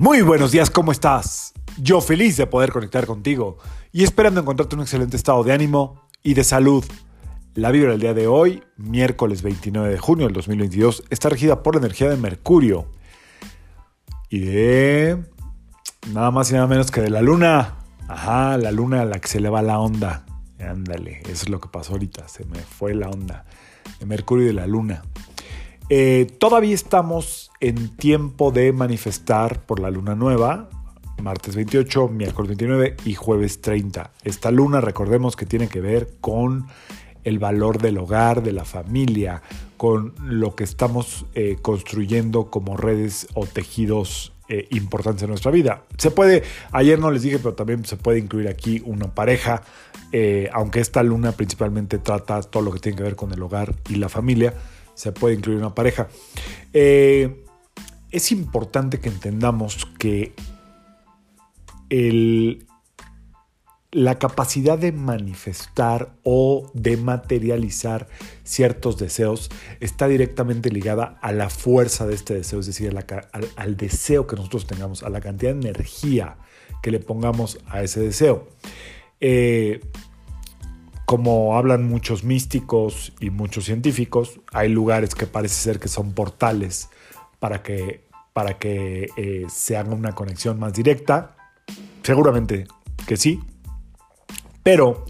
Muy buenos días, ¿cómo estás? Yo feliz de poder conectar contigo y esperando encontrarte un excelente estado de ánimo y de salud. La vibra del día de hoy, miércoles 29 de junio del 2022, está regida por la energía de Mercurio y de nada más y nada menos que de la luna. Ajá, la luna a la que se le va la onda. Ándale, eso es lo que pasó ahorita, se me fue la onda de Mercurio y de la luna. Eh, todavía estamos en tiempo de manifestar por la luna nueva, martes 28, miércoles 29 y jueves 30. Esta luna, recordemos que tiene que ver con el valor del hogar, de la familia, con lo que estamos eh, construyendo como redes o tejidos eh, importantes en nuestra vida. Se puede, ayer no les dije, pero también se puede incluir aquí una pareja, aunque esta luna principalmente trata todo lo que tiene que ver con el hogar y la familia se puede incluir una pareja. Eh, es importante que entendamos que la capacidad de manifestar o de materializar ciertos deseos está directamente ligada a la fuerza de este deseo, es decir, al, deseo que nosotros tengamos, a la cantidad de energía que le pongamos a ese deseo. Eh, como hablan muchos místicos y muchos científicos, hay lugares que parece ser que son portales para que, para que eh, se haga una conexión más directa. Seguramente que sí. Pero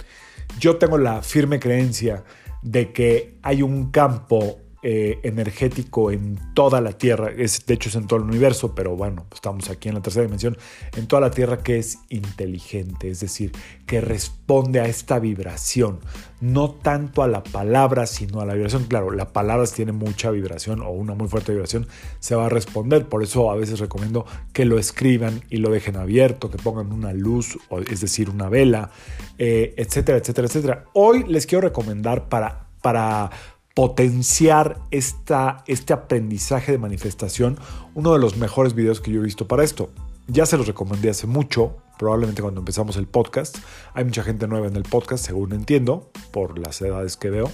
yo tengo la firme creencia de que hay un campo eh, energético en toda la Tierra, es, de hecho es en todo el universo, pero bueno, estamos aquí en la tercera dimensión, en toda la Tierra que es inteligente, es decir, que responde a esta vibración, no tanto a la palabra, sino a la vibración. Claro, la palabra si tiene mucha vibración o una muy fuerte vibración, se va a responder, por eso a veces recomiendo que lo escriban y lo dejen abierto, que pongan una luz, es decir, una vela, eh, etcétera, etcétera, etcétera. Hoy les quiero recomendar para... para potenciar esta, este aprendizaje de manifestación, uno de los mejores videos que yo he visto para esto. Ya se los recomendé hace mucho, probablemente cuando empezamos el podcast. Hay mucha gente nueva en el podcast, según entiendo, por las edades que veo.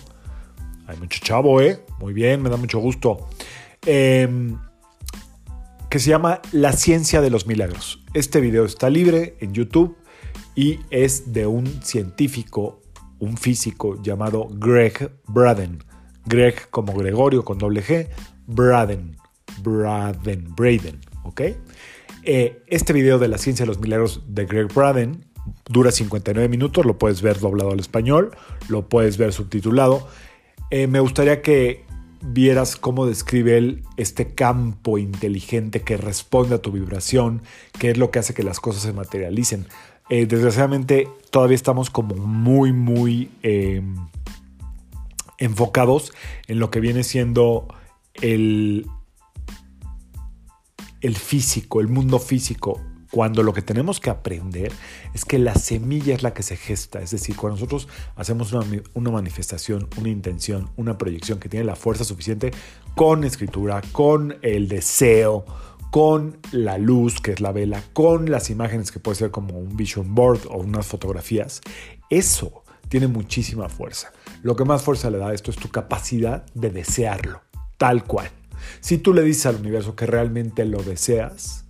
Hay mucho chavo, ¿eh? Muy bien, me da mucho gusto. Em, que se llama La ciencia de los milagros. Este video está libre en YouTube y es de un científico, un físico llamado Greg Braden. Greg como Gregorio con doble G, Braden, Braden, Braden, ¿ok? Eh, este video de la ciencia de los milagros de Greg Braden dura 59 minutos, lo puedes ver doblado al español, lo puedes ver subtitulado. Eh, me gustaría que vieras cómo describe él este campo inteligente que responde a tu vibración, que es lo que hace que las cosas se materialicen. Eh, desgraciadamente todavía estamos como muy, muy enfocados en lo que viene siendo el, el físico, el mundo físico, cuando lo que tenemos que aprender es que la semilla es la que se gesta. Es decir, cuando nosotros hacemos una, una, manifestación, una intención, una proyección que tiene la fuerza suficiente con escritura, con el deseo, con la luz, que es la vela, con las imágenes que puede ser como un vision board o unas fotografías, eso tiene muchísima fuerza. Lo que más fuerza le da a esto es tu capacidad de desearlo, tal cual. Si tú le dices al universo que realmente lo deseas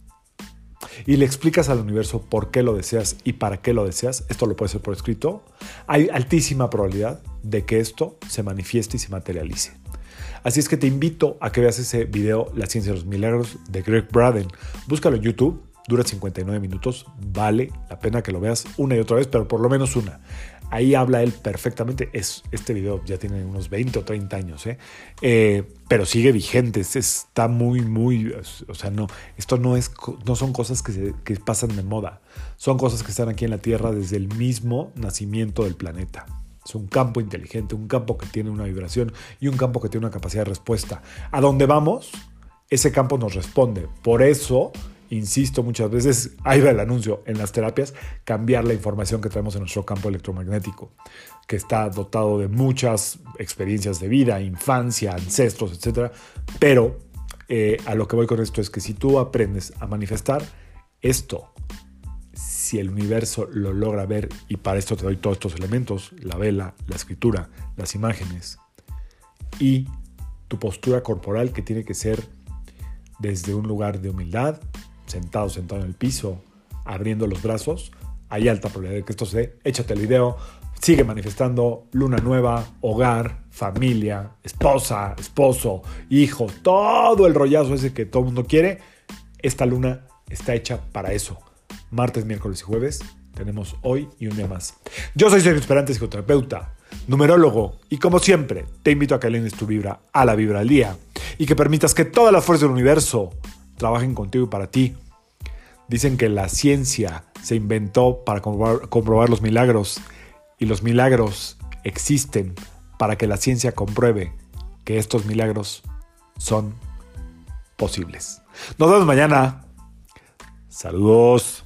y le explicas al universo por qué lo deseas y para qué lo deseas, esto lo puede ser por escrito, hay altísima probabilidad de que esto se manifieste y se materialice. Así es que te invito a que veas ese video, La ciencia de los milagros, de Greg Braden. Búscalo en YouTube, dura 59 minutos, vale la pena que lo veas una y otra vez, pero por lo menos una. Ahí habla él perfectamente. Es, este video ya tiene unos 20 o 30 años, ¿eh? Eh, pero sigue vigente. Está muy, muy. O sea, no, esto no, es, no son cosas que, se, que pasan de moda. Son cosas que están aquí en la Tierra desde el mismo nacimiento del planeta. Es un campo inteligente, un campo que tiene una vibración y un campo que tiene una capacidad de respuesta. A dónde vamos, ese campo nos responde. Por eso insisto muchas veces, ahí va el anuncio en las terapias, cambiar la información que tenemos en nuestro campo electromagnético, que está dotado de muchas experiencias de vida, infancia, ancestros, etc. Pero eh, a lo que voy con esto es que si tú aprendes a manifestar esto, si el universo lo logra ver, y para esto te doy todos estos elementos, la vela, la escritura, las imágenes, y tu postura corporal que tiene que ser desde un lugar de humildad, sentado, sentado en el piso, abriendo los brazos, hay alta probabilidad de que esto se dé. Échate el video, sigue manifestando luna nueva, hogar, familia, esposa, esposo, hijo, todo el rollazo ese que todo el mundo quiere. Esta luna está hecha para eso. Martes, miércoles y jueves tenemos hoy y un día más. Yo soy Sergio Esperante, psicoterapeuta, numerólogo, y como siempre, te invito a que alines tu vibra a la vibra al día y que permitas que todas las fuerzas del universo trabajen contigo y para ti. Dicen que la ciencia se inventó para comprobar, comprobar los milagros y los milagros existen para que la ciencia compruebe que estos milagros son posibles. Nos vemos mañana. Saludos.